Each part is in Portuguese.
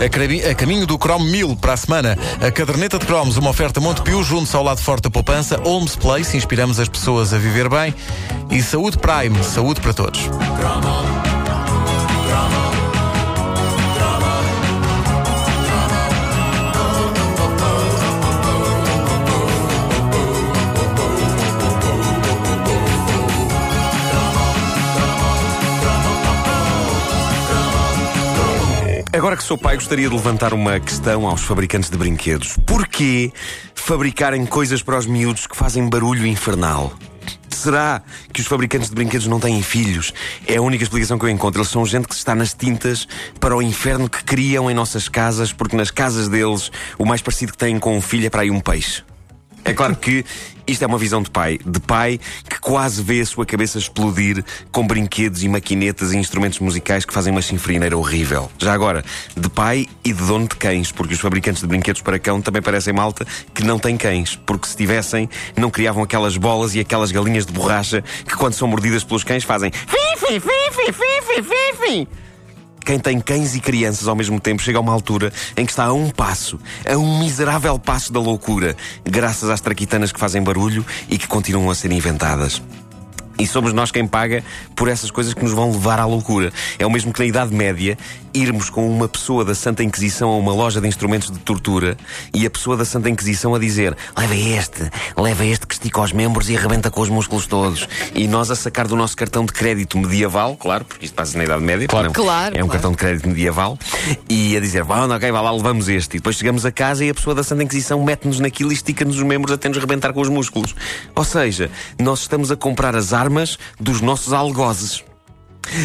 A, caminho do Chrome 1000 para a semana. A caderneta de cromos, uma oferta Montepio, junto ao lado forte da poupança. Holmes Place, inspiramos as pessoas a viver bem. E Saúde Prime, saúde para todos. Agora que sou pai, gostaria de levantar uma questão aos fabricantes de brinquedos. Porquê fabricarem coisas para os miúdos que fazem barulho infernal? Será que os fabricantes de brinquedos não têm filhos? É a única explicação que eu encontro. Eles são gente que está nas tintas para o inferno que criam em nossas casas, porque nas casas deles o mais parecido que têm com um filho é para aí um peixe. É claro que isto é uma visão de pai. De pai que quase vê a sua cabeça explodir com brinquedos e maquinetas e instrumentos musicais que fazem uma chinfrineira horrível. Já agora, de pai e de dono de cães, porque os fabricantes de brinquedos para cão também parecem malta que não têm cães, porque se tivessem, não criavam aquelas bolas e aquelas galinhas de borracha que quando são mordidas pelos cães fazem fifi, fifi, fifi, fifi. Quem tem cães e crianças ao mesmo tempo chega a uma altura em que está a um passo, a um miserável passo da loucura, graças às traquitanas que fazem barulho e que continuam a ser inventadas. E somos nós quem paga por essas coisas que nos vão levar à loucura. É o mesmo que na Idade Média irmos com uma pessoa da Santa Inquisição a uma loja de instrumentos de tortura e a pessoa da Santa Inquisição a dizer: leva este, leva este que estica os membros e arrebenta com os músculos todos. E nós a sacar do nosso cartão de crédito medieval, claro, porque isto passa na Idade Média, Claro. não, Claro, é um claro. cartão de crédito medieval, e a dizer: vá, ok, vá lá, levamos este. E depois chegamos a casa e a pessoa da Santa Inquisição mete-nos naquilo e estica-nos os membros até nos rebentar com os músculos. Ou seja, nós estamos a comprar as armas dos nossos algozes.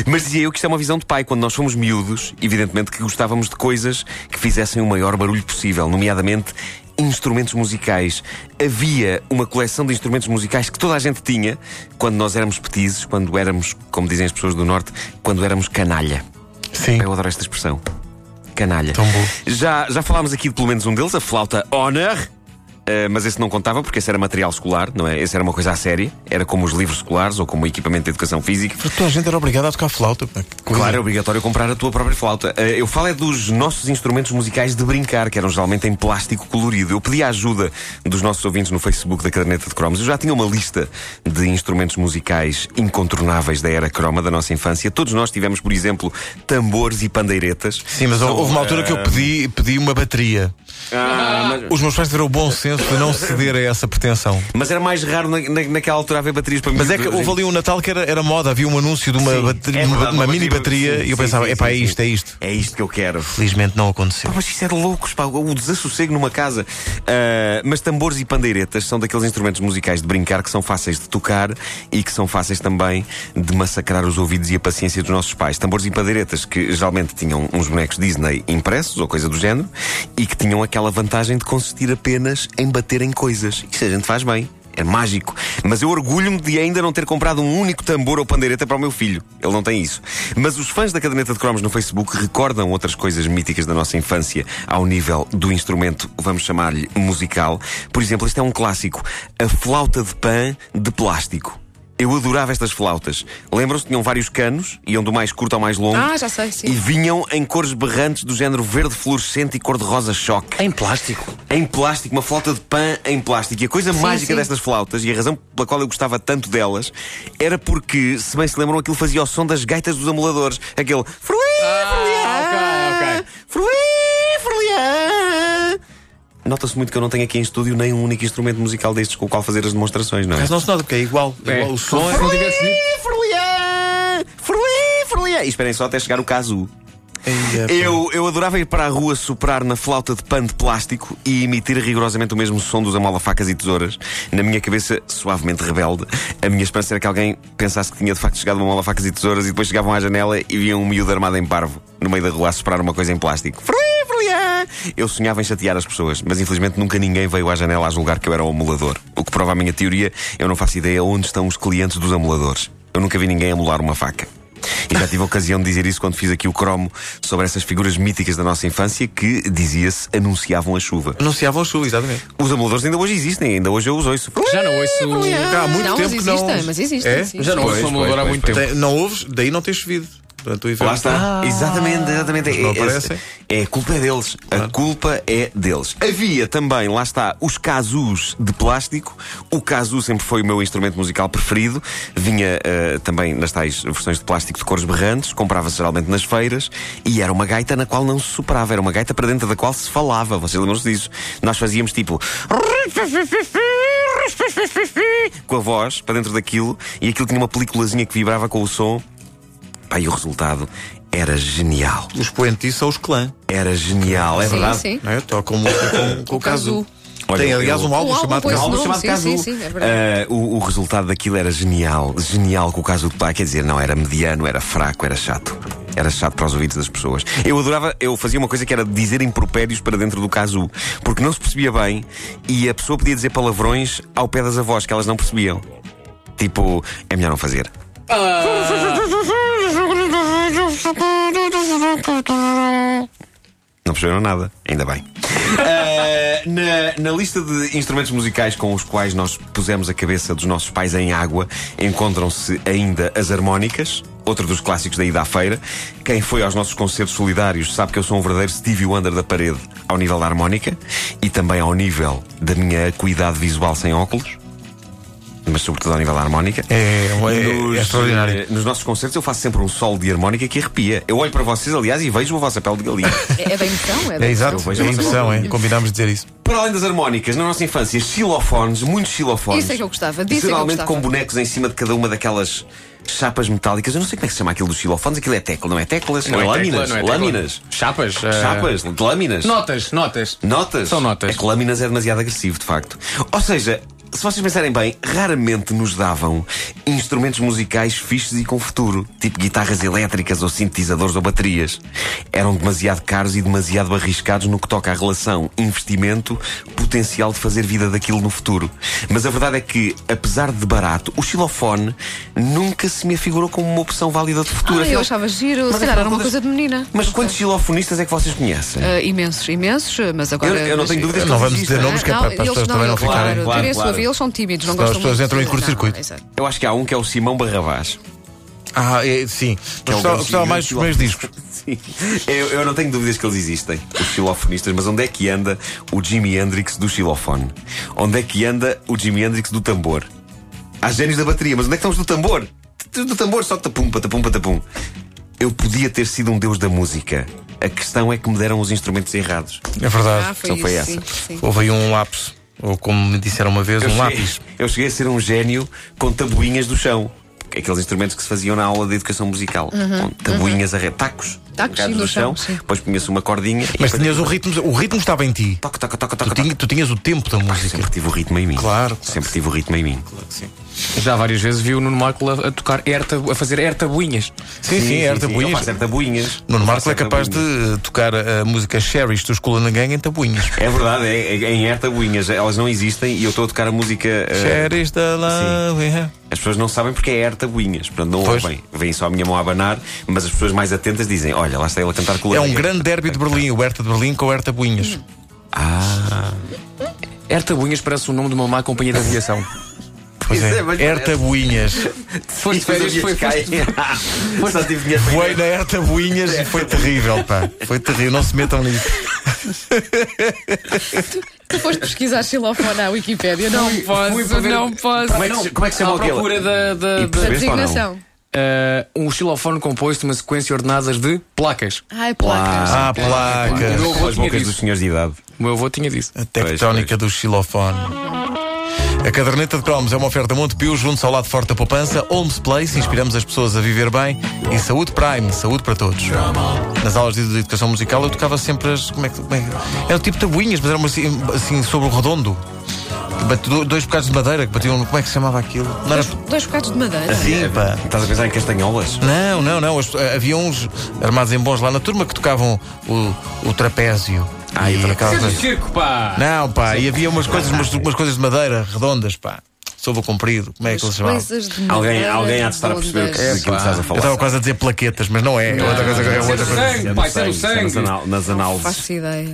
Mas dizia eu que isto é uma visão de pai. Quando nós fomos miúdos, evidentemente que gostávamos de coisas que fizessem o maior barulho possível, nomeadamente instrumentos musicais. Havia uma coleção de instrumentos musicais que toda a gente tinha quando nós éramos petizes, quando éramos, como dizem as pessoas do Norte, quando éramos canalha. Sim. Eu adoro esta expressão. Canalha. Tão bom. Já, já falámos aqui de pelo menos um deles, a flauta Honor. Uh, mas esse não contava porque esse era material escolar, não é? Esse era uma coisa à séria, era como os livros escolares ou como o equipamento de educação física. Porque toda a gente era obrigada a tocar flauta. coisa. Claro, é obrigatório comprar a tua própria flauta. Uh, eu falo é dos nossos instrumentos musicais de brincar, que eram geralmente em plástico colorido. Eu pedi a ajuda dos nossos ouvintes no Facebook da Caderneta de Cromos. Eu já tinha uma lista de instrumentos musicais incontornáveis da era croma da nossa infância. Todos nós tivemos, por exemplo, tambores e pandeiretas. Sim, mas houve uma altura que eu uh, pedi, pedi uma bateria. ah, mas- Os meus pais tiveram o bom senso de não ceder a essa pretensão. Mas era mais raro na, na- naquela altura haver baterias para Mas é que houve ali um Natal que era, era moda, havia um anúncio de uma, Sim, bateria, é uma, verdade, uma uma mini bateria- sim, e eu sim, pensava, epá, é isto, é isto. É isto que eu quero. Felizmente não aconteceu. Pá, Mas isso é de loucos, pá, o desassossego numa casa. Ah, mas tambores e pandeiretas são daqueles instrumentos musicais de brincar que são fáceis de tocar e que são fáceis também de massacrar os ouvidos e a paciência dos nossos pais. Tambores e pandeiretas que geralmente tinham uns bonecos Disney impressos ou coisa do género e que tinham aquela vantagem de consistir apenas em bater em coisas. Isso a gente faz bem. É mágico. Mas eu orgulho-me de ainda não ter comprado um único tambor ou pandeireta para o meu filho. Ele não tem isso. Mas os fãs da caderneta de cromos no Facebook recordam outras coisas míticas da nossa infância ao nível do instrumento, vamos chamar-lhe musical. Por exemplo, este é um clássico: a flauta de pan de plástico. Eu adorava estas flautas. Lembram-se? Tinham vários canos, iam do mais curto ao mais longo. Ah, já sei, sim. E vinham em cores berrantes do género verde fluorescente e cor-de-rosa choque. Em plástico. Em plástico, uma flauta de pan em plástico. E a coisa Sim, mágica sim. destas flautas, e a razão pela qual eu gostava tanto delas, era porque, se bem se lembram, aquilo fazia o som das gaitas dos amuladores. Aquele. Fruí, fruliá, fruí, fruliá. Nota-se muito que eu não tenho aqui em estúdio nem um único instrumento musical destes com o qual fazer as demonstrações, não é? Mas não se nota porque é igual. É. igual o som é. Se não tivesse dito. Fruí. E esperem só até chegar o caso. É. Eu, eu adorava ir para a rua soprar na flauta de pano de plástico e emitir rigorosamente o mesmo som dos amola-facas e tesouras. Na minha cabeça, suavemente rebelde, a minha esperança era que alguém pensasse que tinha de facto chegado uma amola-facas e tesouras e depois chegavam à janela e viam um miúdo armado em parvo no meio da rua a soprar uma coisa em plástico. Fruí, fruliá. Eu sonhava em chatear as pessoas, mas infelizmente nunca ninguém veio à janela a julgar que eu era o amulador. O que prova a minha teoria, eu não faço ideia onde estão os clientes dos amuladores. Eu nunca vi ninguém amular uma faca. E já tive a ocasião de dizer isso quando fiz aqui o cromo sobre essas figuras míticas da nossa infância que, dizia-se, anunciavam a chuva. Anunciavam a chuva, exatamente. Os amuladores ainda hoje existem, ainda hoje eu os ouço. Já não ouço. Há muito não, tempo mas que não. existem, mas existem. É? sim. Já não Pois, ouço o amulador há pois, muito pois, tempo. Tem- Não ouves, daí não ter chovido. Durante o evento. Lá está. exatamente, exatamente. Eles não É, é, aparecem. é, a culpa é deles. A culpa é deles. Havia também, lá está, os casus de plástico. O casu sempre foi o meu instrumento musical preferido. Vinha eh, também nas tais versões de plástico de cores berrantes. Comprava-se geralmente nas feiras. E era uma gaita na qual não se superava. Era uma gaita para dentro da qual se falava. Vocês lembram-se disso? Nós fazíamos tipo. Com a voz para dentro daquilo. E aquilo tinha uma peliculazinha que vibrava com o som. Pá, e o resultado era genial. Os expoentes disso são os clã. Era genial, é Sim, verdade. sim. Não é? Música com, com o caso. Casu. Olha, Tem, aliás, um álbum Um chamado esse Um álbum nome, chamado sim, Casu. sim, sim, é verdade. Ah, o, o resultado daquilo era genial, genial com o caso do pá, quer dizer, não era mediano, era fraco, era chato. Era chato para os ouvidos das pessoas. Eu adorava, eu fazia uma coisa que era dizer impropérios para dentro do casu, porque não se percebia bem e a pessoa podia dizer palavrões ao pé das avós que elas não percebiam. Tipo, é melhor não fazer. Não perceberam nada, ainda bem. Ah, na, na lista de instrumentos musicais com os quais nós pusemos a cabeça dos nossos pais em água, encontram-se ainda as harmónicas, outro dos clássicos da ida à feira. Quem foi aos nossos concertos solidários sabe que eu sou um verdadeiro Stevie Wonder da parede ao nível da harmónica e também ao nível da minha acuidade visual sem óculos. Mas sobretudo ao nível da harmónica. É, é- é extraordinário. eh, nos nossos concertos eu faço sempre um solo de harmónica que arrepia. Eu olho para vocês, aliás, e vejo a vossa pele de galinha. É, é da emoção? É, da É exato, é emoção, é. Combinámos dizer isso. Para além das harmónicas, na nossa infância, xilofones, muitos xilofones. Isso é que eu gostava, é eu Geralmente gostava. com bonecos em cima de cada uma daquelas chapas metálicas. Eu não sei como é que se chama aquilo dos xilofones. Aquilo é tecla, não é teclas? Não é tecla, lâminas. não é tecla. lâminas. Chapas. eh, Chapas, de lâminas. Notas, notas. Notas? São notas. É que lâminas é demasiado agressivo, de facto. Ou seja, se vocês pensarem bem, raramente nos davam instrumentos musicais fixes e com futuro, tipo guitarras elétricas ou sintetizadores ou baterias. Eram demasiado caros e demasiado arriscados no que toca à relação investimento potencial de fazer vida daquilo no futuro. Mas a verdade é que, apesar de barato, o xilofone nunca se me afigurou como uma opção válida de futuro. Ah, eu Afinal- achava giro, Mas se calhar era uma coisa de menina. Mas quantos xilofonistas é que vocês conhecem? Ah, imensos, imensos, mas agora. Eu- eu não tenho dúvidas Não vamos dizer nomes que é para, para as pessoas também não claro, ficarem. claro, claro. vida, eles são tímidos, não Senão as gostam pessoas entram em curto-circuito. Eu acho que há um que é o Simão Barrabás. Ah, é, sim. Que é um gostava, gostava mais dos primeiros discos. Sim. Eu, eu não tenho dúvidas que eles existem, os xilofonistas, mas onde é que anda o Jimi Hendrix do xilofone? Onde é que anda o Jimi Hendrix do tambor? Há génios da bateria, mas onde é que estão os do tambor? Do tambor só tapum, patapum, patapum. Eu podia ter sido um deus da música. A questão é que me deram os instrumentos errados. É Ah, verdade. foi Só isso. foi sim, essa. sim. Houve aí um lapso. Ou como me disseram uma vez, Eu um cheguei, lápis. eu cheguei a ser um gênio com tabuinhas do chão. Aqueles instrumentos que se faziam na aula de educação musical. Com tabuinhas a re... tacos. Uhum, Tacos, sim, no chão. chão, sim. Depois punha-se uma cordinha. e Mas depois- tinhas o ritmo, o ritmo estava em ti. Toca, toca, toca, Tu, toca, tu tinhas o tempo da música. Sempre tive o ritmo em mim. Claro, claro. Sempre tive o ritmo em mim. Já várias vezes vi o Nuno Marco a, a tocar erta, a fazer ertabuinhas. Sim, sim, era Eu tabuinhas. faço tabuinhas. Nuno Marco é capaz de tocar a música Cherish dos Cool and the Gang em tabuinhas. É verdade, é, é, é em ertabuinhas. Elas não existem e eu estou a tocar a música. eh, Cherish da love. as pessoas não sabem porque é ertabuinhas. Portanto, não Pois. ouvem. Vêm só a minha mão a abanar, mas as pessoas mais atentas dizem: Olha, lá está ele a cantar o É um grande derby de Berlim, o Herta de Berlim com o Herta Buinhas. Ah, Ertabuinhas parece o nome de uma má companhia de aviação. Pois Pois é, é, mas Herta Buinhas. Foste férias, foi, foste, Voei na Herta Buinhas e foi terrível, pá. Foi terrível, não se metam nisso. Tu foste pesquisar xilofone na Wikipédia? Não fui posso, ver- não posso. Como é que se- como é que se chama à aquele? procura da, da, da- designação. eh, um xilofone composto de uma sequência ordenadas de placas. Ah, é placas. Ah, O placas. meu avô As tinha bocas dos senhores de idade. O meu avô tinha disso. A tectónica do xilofone. A caderneta de cromos é uma oferta Montepio junto ao lado forte da poupança. Holmes Place, inspiramos as pessoas a viver bem. E Saúde Prime, saúde para todos. Nas aulas de educação musical eu tocava sempre as. Como é que. Como é era tipo tabuinhas, mas era uma assim, assim sobre o redondo. Bate- Dois bocados de madeira que batiam. Como é que se chamava aquilo? Não era. Dois bocados de madeira. Sim, pá. Estás a pensar em castanholas? Não, não, não. Havia uns armados em bons lá na turma que tocavam o, o trapézio. Ah, e Fez o coisas. circo, pá! Não, pá, e havia umas coisas, umas, umas coisas de madeira redondas, pá. Sobo comprido, como é que eles chamavam? Coisas de Alguém, alguém há de estar a perceber o que, daquilo que estás a Eu falar. estava quase a dizer plaquetas, mas não é. É outra coisa. É outra é coisa. sangue, é Nas sangue. anal- Nas análises. Faço ideia.